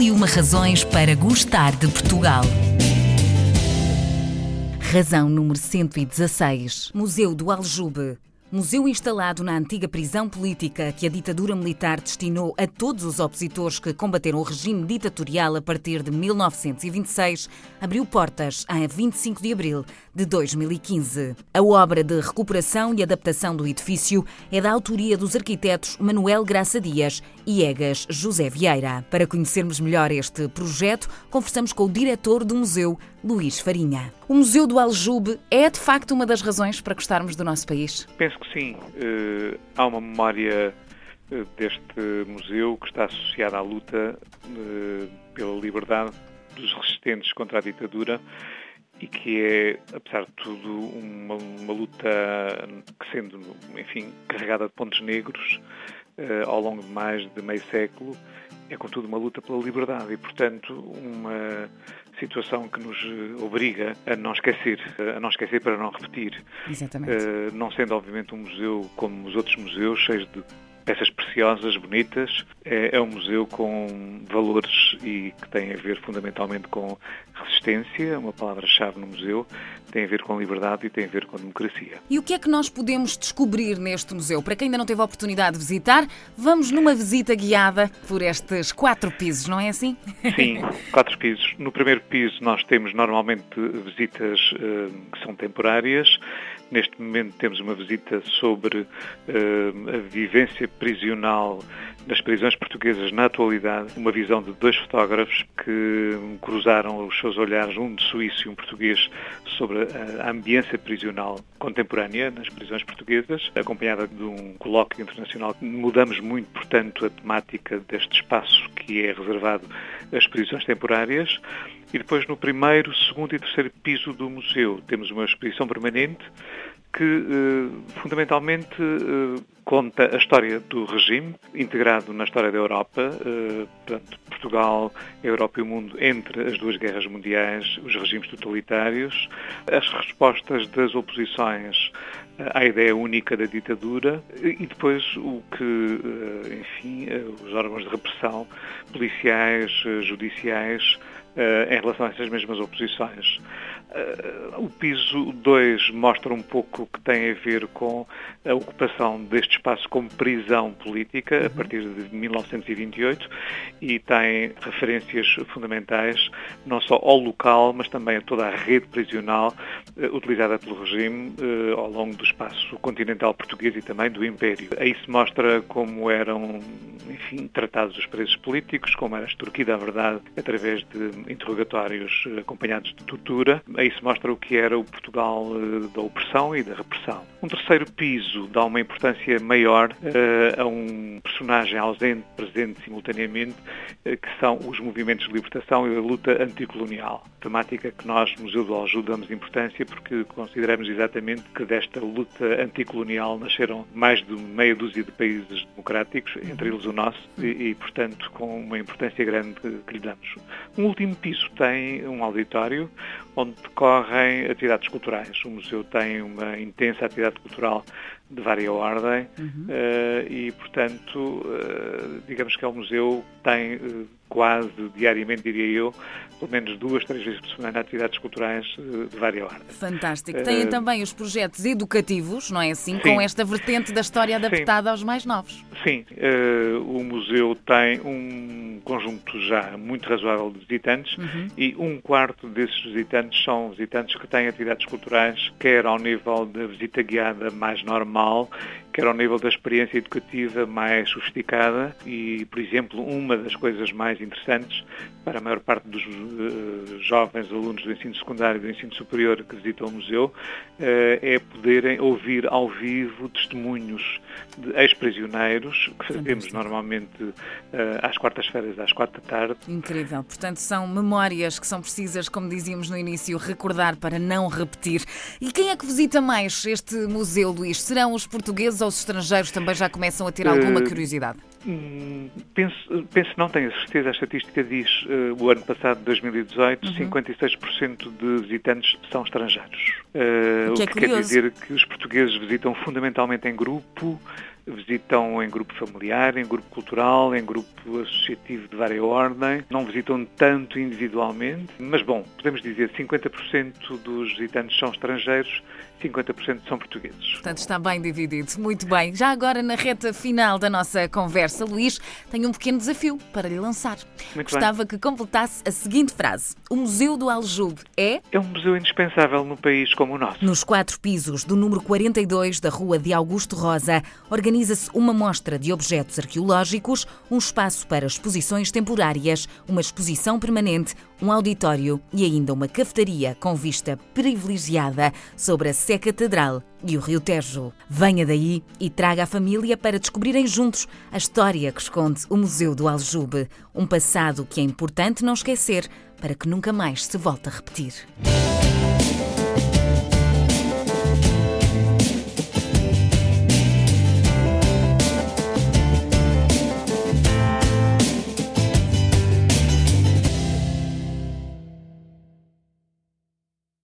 e uma razões para gostar de Portugal. Razão número 116. Museu do Aljube. Museu instalado na antiga prisão política que a ditadura militar destinou a todos os opositores que combateram o regime ditatorial a partir de 1926, abriu portas a 25 de abril de 2015. A obra de recuperação e adaptação do edifício é da autoria dos arquitetos Manuel Graça Dias e Egas José Vieira. Para conhecermos melhor este projeto, conversamos com o diretor do museu, Luís Farinha. O Museu do Aljube é de facto uma das razões para gostarmos do nosso país? Penso que sim. Uh, há uma memória uh, deste museu que está associada à luta uh, pela liberdade dos resistentes contra a ditadura e que é, apesar de tudo, uma, uma luta que sendo, enfim, carregada de pontos negros ao longo de mais de meio século, é contudo uma luta pela liberdade e, portanto, uma situação que nos eh, obriga a não esquecer, a não esquecer para não repetir. Exatamente. Uh, não sendo, obviamente, um museu como os outros museus, cheios de peças preciosas, bonitas. É, é, um museu com valores e que tem a ver fundamentalmente com resistência, uma palavra-chave no museu, tem a ver com liberdade e tem a ver com democracia. E o que é que nós podemos descobrir neste museu? Para quem ainda não teve a oportunidade de visitar, vamos numa visita guiada por estes quatro pisos, não é assim? Sim, quatro pisos. No primeiro piso nós temos normalmente visitas uh, que são temporárias. Neste momento temos uma visita sobre uh, a vivência prisional nas prisões portuguesas na atualidade, uma visão de dois fotógrafos que cruzaram os seus olhares, um de suíço e um português, sobre a ambiência prisional contemporânea nas prisões portuguesas, acompanhada de um colóquio internacional. Mudamos muito, portanto, a temática deste espaço que é reservado às prisões temporárias. E depois, no primeiro, segundo e terceiro piso do museu, temos uma exposição permanente que eh, fundamentalmente eh, conta a história do regime, integrado na história da Europa, eh, portanto, Portugal, a Europa e o mundo entre as duas guerras mundiais, os regimes totalitários, as respostas das oposições à ideia única da ditadura e depois o que, enfim, os órgãos de repressão, policiais, judiciais, em relação a essas mesmas oposições. Uh, o piso 2 mostra um pouco o que tem a ver com a ocupação deste espaço como prisão política a uhum. partir de 1928 e tem referências fundamentais não só ao local, mas também a toda a rede prisional uh, utilizada pelo regime uh, ao longo do espaço continental português e também do Império. Aí se mostra como eram, enfim, tratados os presos políticos, como era extorquida a verdade através de interrogatórios acompanhados de tortura Se mostra o que era o Portugal eh, da opressão e da repressão. Um terceiro piso dá uma importância maior uh, a um personagem ausente, presente simultaneamente, uh, que são os movimentos de libertação e a luta anticolonial. Temática que nós, Museu do Aljube, damos importância porque consideramos exatamente que desta luta anticolonial nasceram mais de meia dúzia de países democráticos, entre eles o nosso, e, e portanto, com uma importância grande que lhe damos. Um último piso tem um auditório onde decorrem atividades culturais. O museu tem uma intensa atividade cultural de várias ordem uhum. uh, e, portanto, uh, digamos que é um museu que tem uh, quase diariamente, diria eu, pelo menos duas, três vezes por semana, atividades culturais de várias ordem. Fantástico. Têm também os projetos educativos, não é assim? Sim. Com esta vertente da história adaptada Sim. aos mais novos. Sim. o museu tem um conjunto já muito razoável de visitantes uhum. e um quarto desses visitantes são visitantes que têm atividades culturais, quer ao nível da visita guiada mais normal, normal, quer ao nível da experiência educativa mais sofisticada e, por exemplo, uma das coisas mais interessantes para a maior parte dos uh, jovens alunos do ensino secundário e do ensino superior que visitam o museu uh, é poderem ouvir ao vivo testemunhos de ex-prisioneiros que fazemos normalmente uh, às quartas-feiras, às quatro da tarde. Incrível. Portanto, são memórias que são precisas, como dizíamos no início, recordar para não repetir. E quem é que visita mais este museu, Luís? Serão os portugueses ou os estrangeiros também já começam a ter alguma eh, curiosidade? Hum, penso, penso, não tenho certeza, a estatística diz uh, o ano passado, 2018, uhum. 56% de visitantes são estrangeiros. Uh, o que, é o que quer dizer que os portugueses visitam fundamentalmente em grupo, visitam em grupo familiar, em grupo cultural, em grupo associativo de várias ordem, não visitam tanto individualmente, mas bom, podemos dizer 50% dos visitantes são estrangeiros 50% são portugueses. Portanto, está bem dividido. Muito bem. Já agora, na reta final da nossa conversa, Luís, tenho um pequeno desafio para lhe lançar. Muito Gostava bem. que completasse a seguinte frase: O Museu do Aljube é. É um museu indispensável num país como o nosso. Nos quatro pisos do número 42 da Rua de Augusto Rosa, organiza-se uma mostra de objetos arqueológicos, um espaço para exposições temporárias, uma exposição permanente, um auditório e ainda uma cafetaria com vista privilegiada sobre a Sé Catedral e o Rio Tejo. Venha daí e traga a família para descobrirem juntos a história que esconde o Museu do Aljube, um passado que é importante não esquecer para que nunca mais se volte a repetir.